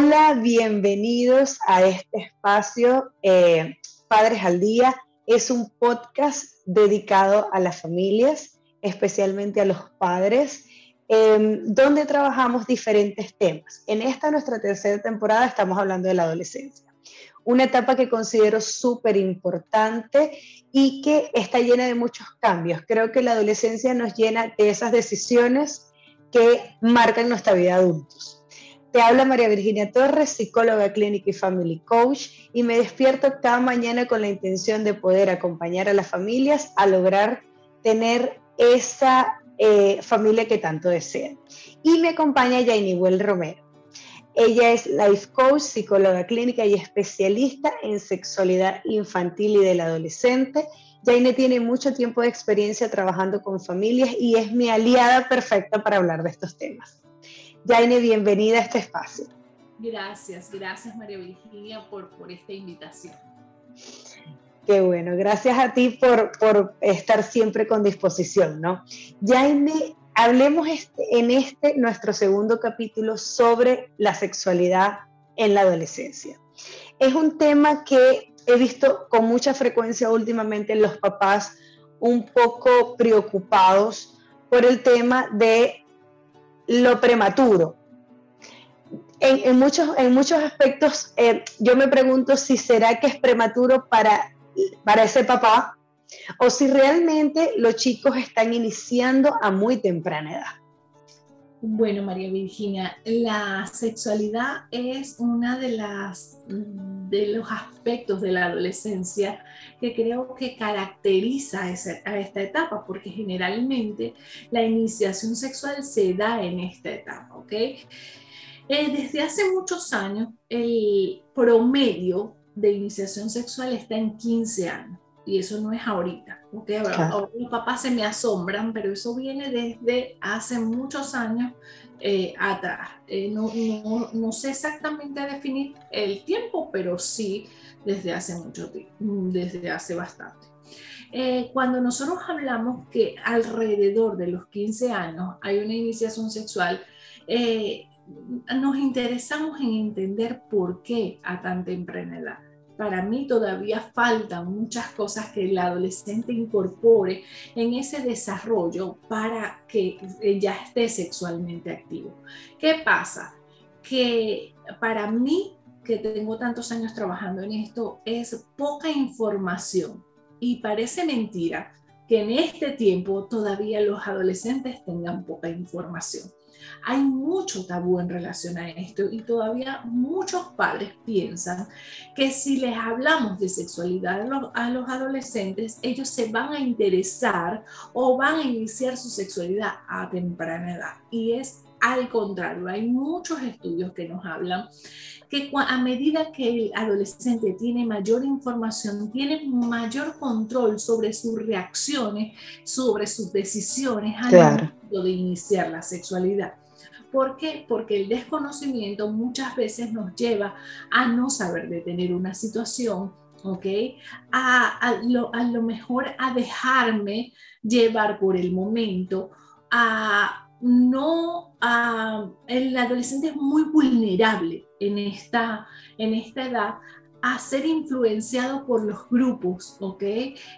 Hola, bienvenidos a este espacio eh, Padres al Día. Es un podcast dedicado a las familias, especialmente a los padres, em, donde trabajamos diferentes temas. En esta nuestra tercera temporada estamos hablando de la adolescencia una etapa que considero súper importante y que está llena de muchos cambios. Creo que la adolescencia nos llena de esas decisiones que marcan nuestra vida adultos. Te habla María Virginia Torres, psicóloga clínica y family coach, y me despierto cada mañana con la intención de poder acompañar a las familias a lograr tener esa eh, familia que tanto desean. Y me acompaña Well Romero. Ella es life coach, psicóloga clínica y especialista en sexualidad infantil y del adolescente. Jaine tiene mucho tiempo de experiencia trabajando con familias y es mi aliada perfecta para hablar de estos temas. Jaine, bienvenida a este espacio. Gracias, gracias María Virginia por, por esta invitación. Qué bueno, gracias a ti por, por estar siempre con disposición, ¿no? Jaime hablemos este, en este nuestro segundo capítulo sobre la sexualidad en la adolescencia. Es un tema que he visto con mucha frecuencia últimamente en los papás un poco preocupados por el tema de lo prematuro. En, muchos, en muchos aspectos, eh, yo me pregunto si será que es prematuro para, para ese papá o si realmente los chicos están iniciando a muy temprana edad. Bueno, María Virginia, la sexualidad es una de las de los aspectos de la adolescencia que creo que caracteriza a esta etapa, porque generalmente la iniciación sexual se da en esta etapa, ¿ok? Eh, desde hace muchos años, el promedio de iniciación sexual está en 15 años y eso no es ahorita. Okay, ahora, los papás se me asombran, pero eso viene desde hace muchos años eh, atrás. Eh, no, no, no, sé exactamente definir el tiempo, pero sí desde hace mucho tiempo, desde hace bastante. Eh, cuando nosotros hablamos que alrededor de los 15 años hay una iniciación sexual, nos interesamos en entender por qué a tan temprana edad para mí todavía faltan muchas cosas que el adolescente incorpore en ese desarrollo para que ya esté sexualmente activo. ¿Qué pasa? Que para mí, que tengo tantos años trabajando en esto, es poca información y parece mentira que en este tiempo todavía los adolescentes tengan poca información. Hay mucho tabú en relación a esto y todavía muchos padres piensan que si les hablamos de sexualidad a los, adolescentes, ellos se van a interesar o van a iniciar su sexualidad a temprana edad. Y es al contrario, hay muchos estudios que nos hablan que a medida que el adolescente tiene mayor información, tiene mayor control sobre sus reacciones, sobre sus decisiones al momento de iniciar la sexualidad. ¿Por qué? Porque el desconocimiento muchas veces nos lleva a no saber detener una situación, ¿ok? A, lo, a lo mejor a dejarme llevar por el momento, a no, a, el adolescente es muy vulnerable en esta, en esta edad a ser influenciado por los grupos, ¿ok?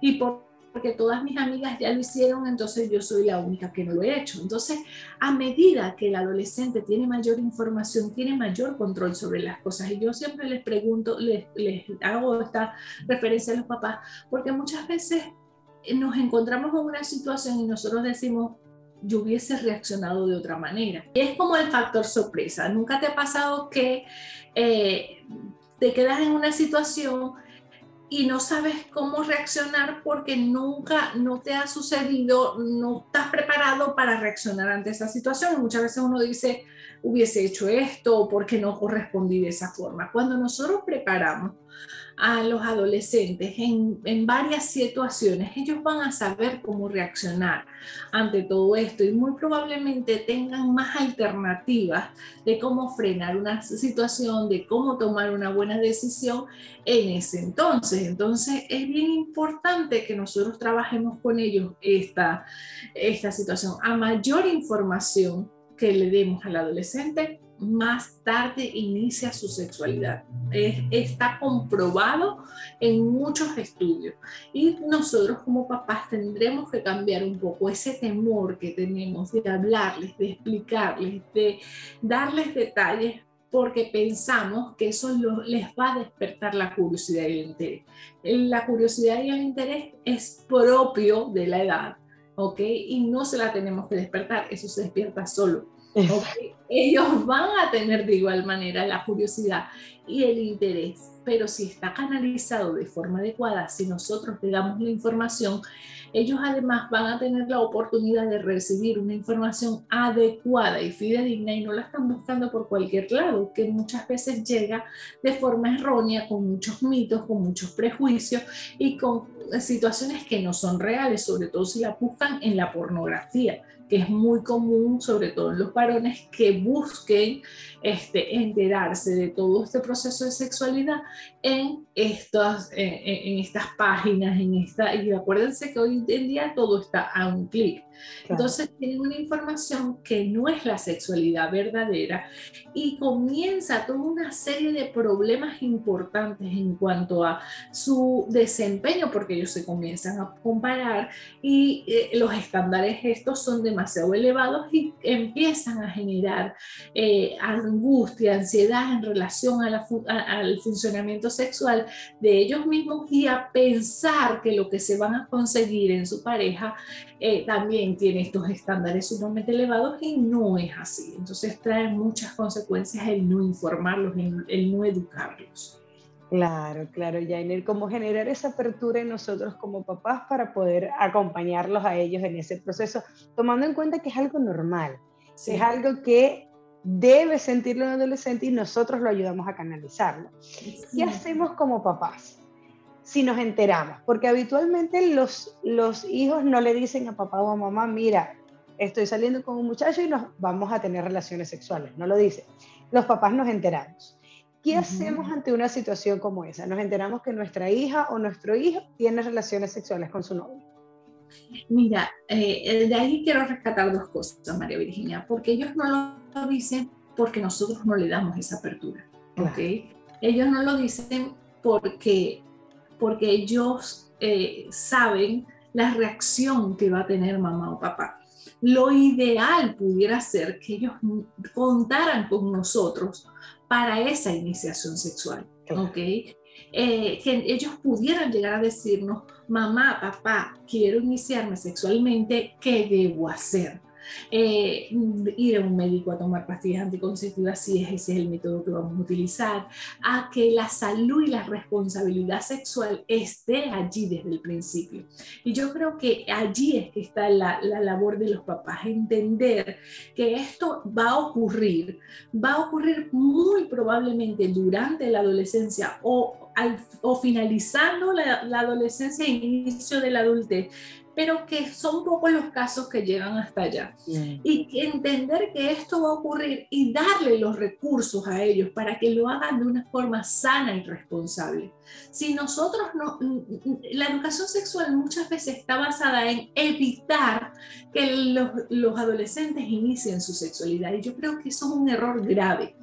Y por porque todas mis amigas ya lo hicieron, entonces yo soy la única que no lo he hecho. Entonces, a medida que el adolescente tiene mayor información, tiene mayor control sobre las cosas. Y yo siempre les pregunto, les, hago esta referencia a los papás, porque muchas veces nos encontramos en una situación y nosotros decimos, yo hubiese reaccionado de otra manera. Y es como el factor sorpresa. Nunca te ha pasado que eh, te quedas en una situación y no sabes cómo reaccionar porque nunca no te ha sucedido, no estás preparado para reaccionar ante esa situación. muchas veces uno dice, hubiese hecho esto porque no correspondí de esa forma. Cuando nosotros preparamos a los adolescentes en, en, varias situaciones, ellos van a saber cómo reaccionar ante todo esto y muy probablemente tengan más alternativas de cómo frenar una situación, de cómo tomar una buena decisión en ese entonces. Entonces es bien importante que nosotros trabajemos con ellos esta, esta situación. A mayor información que le demos al adolescente, más tarde inicia su sexualidad. está comprobado en muchos estudios. Y nosotros como papás tendremos que cambiar un poco ese temor que tenemos de hablarles, de explicarles, de darles detalles porque pensamos que eso les va a despertar la curiosidad y el interés. La curiosidad y el interés es propio de la edad, ¿ok? Y no se la tenemos que despertar, eso se despierta solo. ¿okay? Ellos van a tener de igual manera la curiosidad y el interés, pero si está canalizado de forma adecuada, si nosotros le damos la información, ellos además van a tener la oportunidad de recibir una información adecuada y fidedigna y no la están buscando por cualquier lado, que muchas veces llega de forma errónea, con muchos mitos, con muchos prejuicios y con situaciones que no son reales, sobre todo si la buscan en la pornografía que es muy común, sobre todo en los varones, que busquen este, enterarse de todo este proceso de sexualidad en estas, en, estas páginas, en esta, y acuérdense que hoy en día todo está a un clic. Entonces tienen una información que no es la sexualidad verdadera y comienza toda una serie de problemas importantes en cuanto a su desempeño, porque ellos se comienzan a comparar y eh, los estándares estos son demasiado elevados y empiezan a generar eh, angustia, ansiedad en relación al funcionamiento sexual de ellos mismos y a pensar que lo que se van a conseguir en su pareja eh, también tiene estos estándares sumamente elevados y no es así. Entonces trae muchas consecuencias el no informarlos, el, no educarlos. Claro, claro, Jainer, como generar esa apertura en nosotros como papás para poder acompañarlos a ellos en ese proceso, tomando en cuenta que es algo normal, es algo que debe sentirlo un adolescente y nosotros lo ayudamos a canalizarlo. ¿Qué hacemos como papás? Si nos enteramos, porque habitualmente los, los hijos no le dicen a papá o a mamá, mira, estoy saliendo con un muchacho y nos vamos a tener relaciones sexuales, no lo dicen. Los papás nos enteramos. ¿Qué hacemos ante una situación como esa? Nos enteramos que nuestra hija o nuestro hijo tiene relaciones sexuales con su novio. Mira, eh, de ahí quiero rescatar dos cosas, María Virginia, porque ellos no lo dicen porque nosotros no le damos esa apertura, ¿ok? Ellos no lo dicen porque porque ellos eh, saben la reacción que va a tener mamá o papá. Lo ideal pudiera ser que ellos contaran con nosotros para esa iniciación sexual, ¿ok? Eh, que ellos pudieran llegar a decirnos, mamá, papá, quiero iniciarme sexualmente, ¿qué debo hacer? Eh, ir a un médico a tomar pastillas anticonceptivas si ese es el método que vamos a utilizar, a que la salud y la responsabilidad sexual esté allí desde el principio. Y yo creo que allí es que está la, la labor de los papás, entender que esto va a ocurrir, va a ocurrir muy probablemente durante la adolescencia o, al, o finalizando la, la adolescencia e inicio de la adultez, pero que son pocos los casos que llegan hasta allá. Y entender que esto va a ocurrir y darle los recursos a ellos para que lo hagan de una forma sana y responsable. Si nosotros no, la educación sexual muchas veces está basada en evitar que los, los adolescentes inicien su sexualidad y yo creo que eso es un error grave.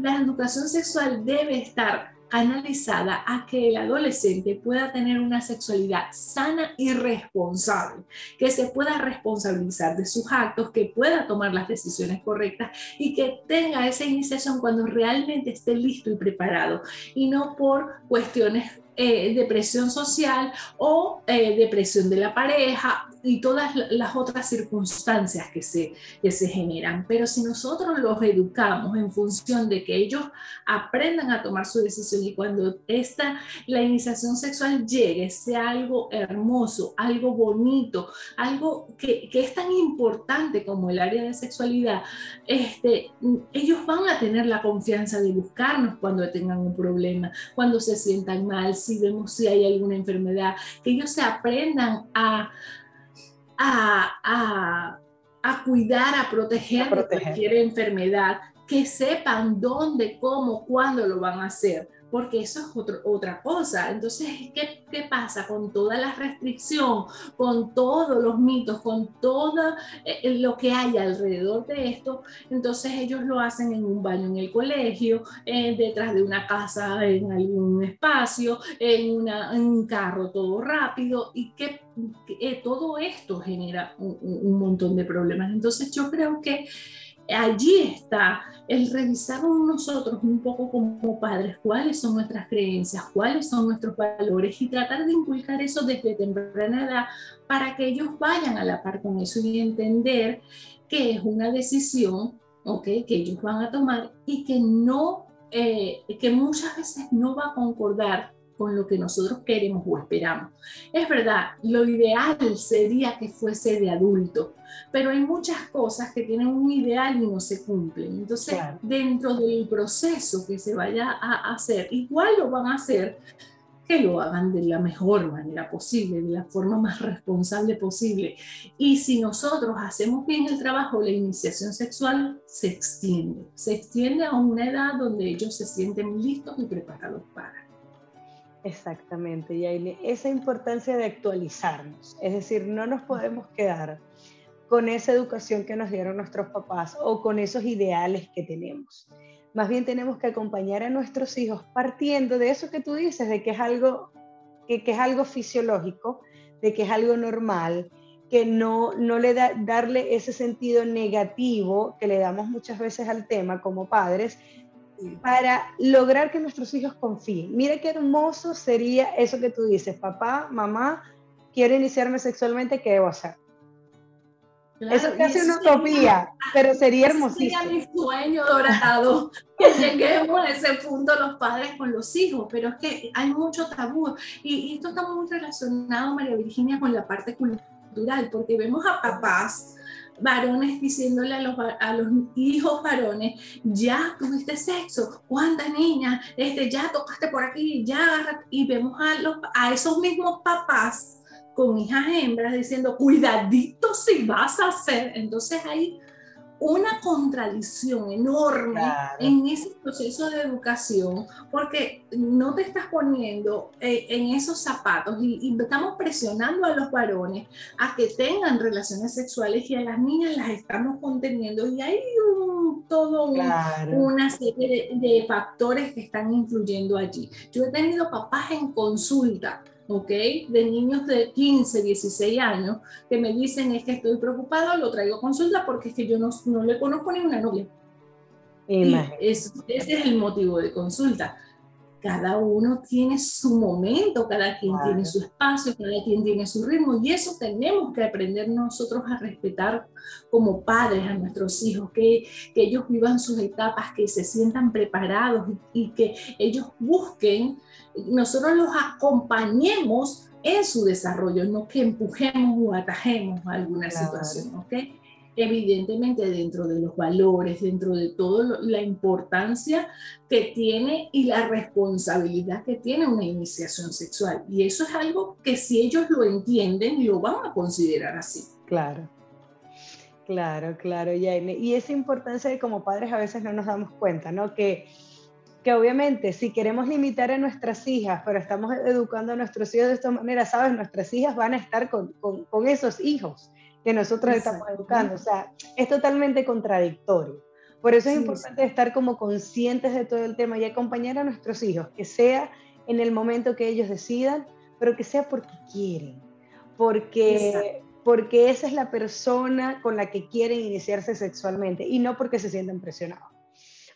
La educación sexual debe estar analizada a que el adolescente pueda tener una sexualidad sana y responsable, que se pueda responsabilizar de sus actos, que pueda tomar las decisiones correctas y que tenga esa iniciación cuando realmente esté listo y preparado. Y no por cuestiones eh, depresión social o eh, depresión de la pareja y todas las otras circunstancias que se, que se generan. Pero si nosotros los educamos en función de que ellos aprendan a tomar su decisión y cuando esta, la iniciación sexual llegue, sea algo hermoso, algo bonito, algo que, que es tan importante como el área de sexualidad, este, ellos van a tener la confianza de buscarnos cuando tengan un problema, cuando se sientan mal, si vemos si hay alguna enfermedad, que ellos se aprendan a, a, a, cuidar, a proteger, de cualquier enfermedad, que sepan dónde, cómo, cuándo lo van a hacer porque eso es otra cosa. Entonces, ¿qué, ¿qué, pasa con toda la restricción, con todos los mitos, con todo eh, lo que hay alrededor de esto? Entonces ellos lo hacen en un baño en el colegio, eh, detrás de una casa, en algún espacio, en, un carro todo rápido y que, eh, todo esto genera un montón de problemas. Entonces yo creo que allí está el revisar nosotros un poco como padres cuáles son nuestras creencias, cuáles son nuestros valores y tratar de inculcar eso desde temprana edad para que ellos vayan a la par con eso y entender que es una decisión okay, que ellos van a tomar y que no, eh, que muchas veces no va a concordar con lo que nosotros queremos o esperamos. Es verdad, lo ideal sería que fuese de adulto, pero hay muchas cosas que tienen un ideal y no se cumplen. Entonces, dentro del proceso que se vaya a hacer, igual lo van a hacer, que lo hagan de la mejor manera posible, de la forma más responsable posible. Y si nosotros hacemos bien el trabajo, la iniciación sexual se extiende, se extiende a una edad donde ellos se sienten listos y preparados para. Exactamente, Yaile. Esa importancia de actualizarnos, es decir, no nos podemos quedar con esa educación que nos dieron nuestros papás o con esos ideales que tenemos. Más bien tenemos que acompañar a nuestros hijos partiendo de eso que tú dices, de que es algo, que, es algo fisiológico, de que es algo normal, que no, no le da, darle ese sentido negativo que le damos muchas veces al tema como padres, para lograr que nuestros hijos confíen. Mira qué hermoso sería eso que tú dices, papá, mamá, quiero iniciarme sexualmente, ¿qué debo hacer? eso es casi una utopía, pero sería hermosísimo. Sería mi sueño dorado, que lleguemos a ese punto los padres con los hijos, pero es que hay mucho tabú. Y, y esto está muy relacionado, María Virginia, con la parte cultural, porque vemos a papás varones diciéndole a los, a los hijos varones, ya tuviste sexo, cuánta niña, este, ya tocaste por aquí, ya, y vemos a, los, a esos mismos papás con hijas hembras diciendo, cuidadito si vas a hacer, entonces ahí una contradicción enorme en ese proceso de educación, porque no te estás poniendo eh, en esos zapatos y, estamos presionando a los varones a que tengan relaciones sexuales y a las niñas las estamos conteniendo. Y hay un, todo una serie de, de factores que están influyendo allí. Yo he tenido papás en consulta ¿ok? De niños de 15, 16 años que me dicen es que estoy preocupado, lo traigo a consulta porque es que yo no, no le conozco ni una novia. ese es el motivo de consulta. Cada uno tiene su momento, cada quien tiene su espacio, cada quien tiene su ritmo y eso tenemos que aprender nosotros a respetar como padres a nuestros hijos, que, que ellos vivan sus etapas, que se sientan preparados y, y que ellos busquen nosotros los acompañemos en su desarrollo, no que empujemos o atajemos alguna situación, ¿ok? Evidentemente dentro de los valores, dentro de toda la importancia que tiene y la responsabilidad que tiene una iniciación sexual. Y eso es algo que si ellos lo entienden, lo van a considerar así. Claro. Claro, claro, Jaime. Y esa importancia de como padres a veces no nos damos cuenta, ¿no? Que que obviamente si queremos limitar a nuestras hijas, pero estamos educando a nuestros hijos de esta manera, sabes, nuestras hijas van a estar con, con, esos hijos que nosotros estamos educando. O sea, es totalmente contradictorio. Por eso es importante estar como conscientes de todo el tema y acompañar a nuestros hijos, que sea en el momento que ellos decidan, pero que sea porque quieren, porque, porque esa es la persona con la que quieren iniciarse sexualmente y no porque se sienten presionados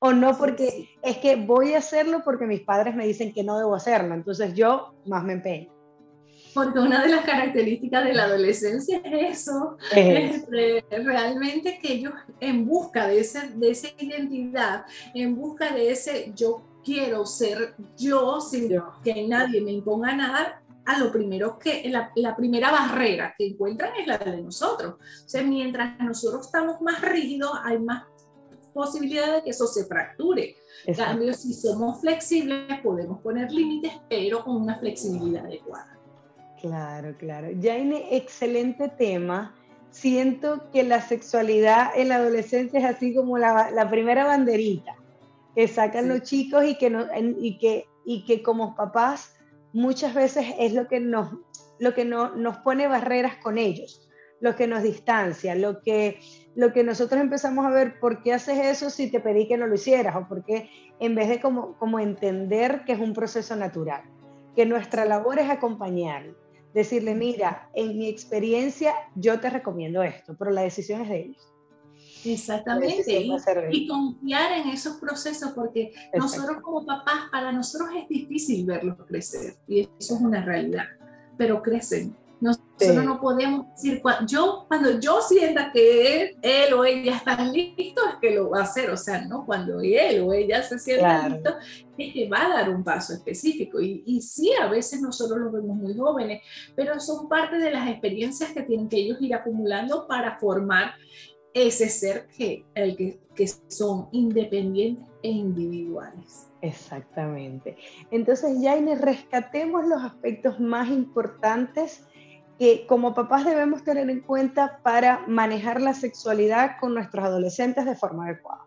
o no porque es que voy a hacerlo porque mis padres me dicen que no debo hacerlo, entonces yo más me empeño. Porque una de las características de la adolescencia es eso, este, realmente que ellos en busca de, ese, de esa identidad, en busca de ese yo quiero ser yo sin que nadie me imponga nada, a lo primero que, la, la, primera barrera que encuentran es la de nosotros. O sea, mientras nosotros estamos más rígidos, hay más posibilidad de que eso se fracture. En cambio, si somos flexibles, podemos poner límites, pero con una flexibilidad adecuada. Claro, claro. Jaime, excelente tema. Siento que la sexualidad en la adolescencia es así como la, la primera banderita que sacan los chicos y que, no, y, que, y que como papás muchas veces es lo que nos, lo que no, nos pone barreras con ellos, lo que nos distancia, lo que, lo que nosotros empezamos a ver, ¿por qué haces eso si te pedí que no lo hicieras? O por qué en vez de como, como entender que es un proceso natural, que nuestra labor es acompañar, decirle, mira, en mi experiencia yo te recomiendo esto, pero la decisión es de ellos. Exactamente, y, confiar en esos procesos, porque nosotros como papás, para nosotros es difícil verlos crecer, y eso es una realidad, pero crecen. Nosotros no podemos decir, yo, cuando yo sienta que él, o ella están listos, es que lo va a hacer, o sea, no cuando él o ella se sienta listo, es que va a dar un paso específico. Y, y sí, a veces nosotros los vemos muy jóvenes, pero son parte de las experiencias que tienen que ellos ir acumulando para formar ese ser que, el que, que son independientes e individuales. Exactamente. Entonces, Jaime, rescatemos los aspectos más importantes que como papás debemos tener en cuenta para manejar la sexualidad con nuestros adolescentes de forma adecuada.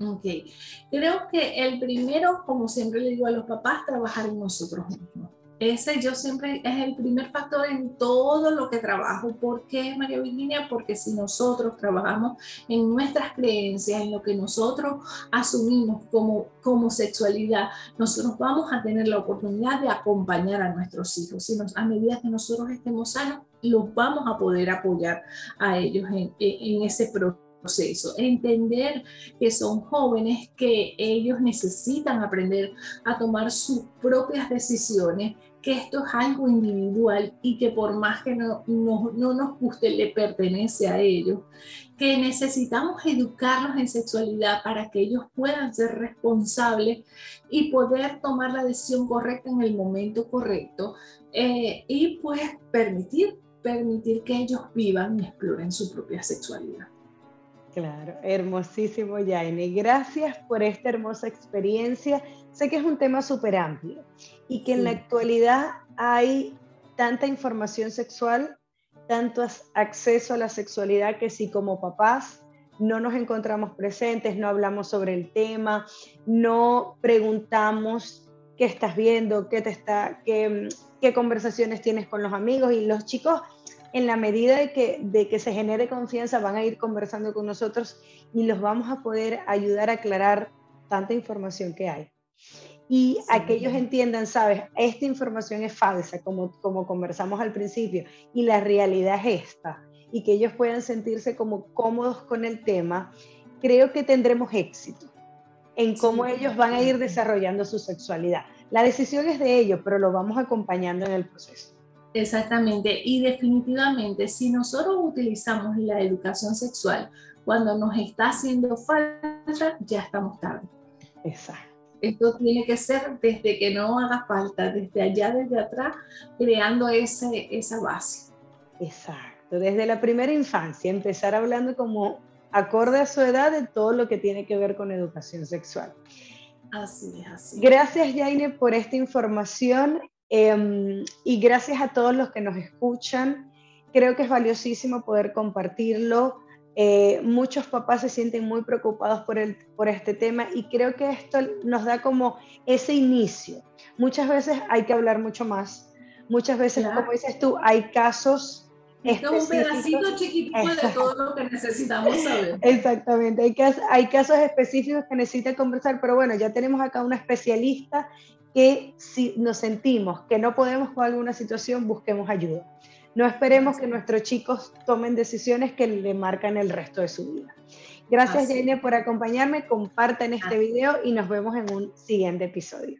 Ok, creo que el primero, como siempre le digo a los papás, trabajar en nosotros mismos. Ese yo siempre es el primer factor en todo lo que trabajo. ¿Por qué, María Virginia? Porque si nosotros trabajamos en nuestras creencias, en lo que nosotros asumimos como, como sexualidad, nosotros vamos a tener la oportunidad de acompañar a nuestros hijos. Si a medida que nosotros estemos sanos, los vamos a poder apoyar a ellos en, en ese proceso entender que son jóvenes, que ellos necesitan aprender a tomar sus propias decisiones, que esto es algo individual y que por más que no, nos guste, le pertenece a ellos, que necesitamos educarlos en sexualidad para que ellos puedan ser responsables y poder tomar la decisión correcta en el momento correcto eh, y pues permitir, permitir que ellos vivan y exploren su propia sexualidad. Claro, hermosísimo, Jaime. Gracias por esta hermosa experiencia. Sé que es un tema súper amplio y que en la actualidad hay tanta información sexual, tanto acceso a la sexualidad que si como papás no nos encontramos presentes, no hablamos sobre el tema, no preguntamos qué estás viendo, qué te está, qué, qué conversaciones tienes con los amigos y los chicos en la medida de que, de que se genere confianza, van a ir conversando con nosotros y los vamos a poder ayudar a aclarar tanta información que hay. Y a que ellos entiendan, sabes, esta información es falsa, como, como conversamos al principio, y la realidad es esta, y que ellos puedan sentirse como cómodos con el tema, creo que tendremos éxito en cómo ellos van a ir desarrollando su sexualidad. La decisión es de ellos, pero lo vamos acompañando en el proceso. Exactamente, y definitivamente si nosotros utilizamos la educación sexual cuando nos está haciendo falta, ya estamos tarde. Exacto. Esto tiene que ser desde que no haga falta, desde allá, desde atrás, creando ese, esa base. Exacto, desde la primera infancia, empezar hablando como acorde a su edad de todo lo que tiene que ver con educación sexual. Así es, así. Gracias, Jaine, por esta información Em, y gracias a todos los que nos escuchan. Creo que es valiosísimo poder compartirlo. Eh, muchos papás se sienten muy preocupados por, el, por este tema y creo que esto nos da como ese inicio. Muchas veces hay que hablar mucho más. Muchas veces, como dices tú, hay casos esto es un pedacito chiquitito de todo lo que necesitamos saber. Exactamente, hay, hay casos específicos que necesitan conversar, pero bueno, ya tenemos acá una especialista que si nos sentimos que no podemos con alguna situación, busquemos ayuda. No esperemos que nuestros chicos tomen decisiones que le marcan el resto de su vida. Gracias, Jane, por acompañarme. Compartan este video y nos vemos en un siguiente episodio.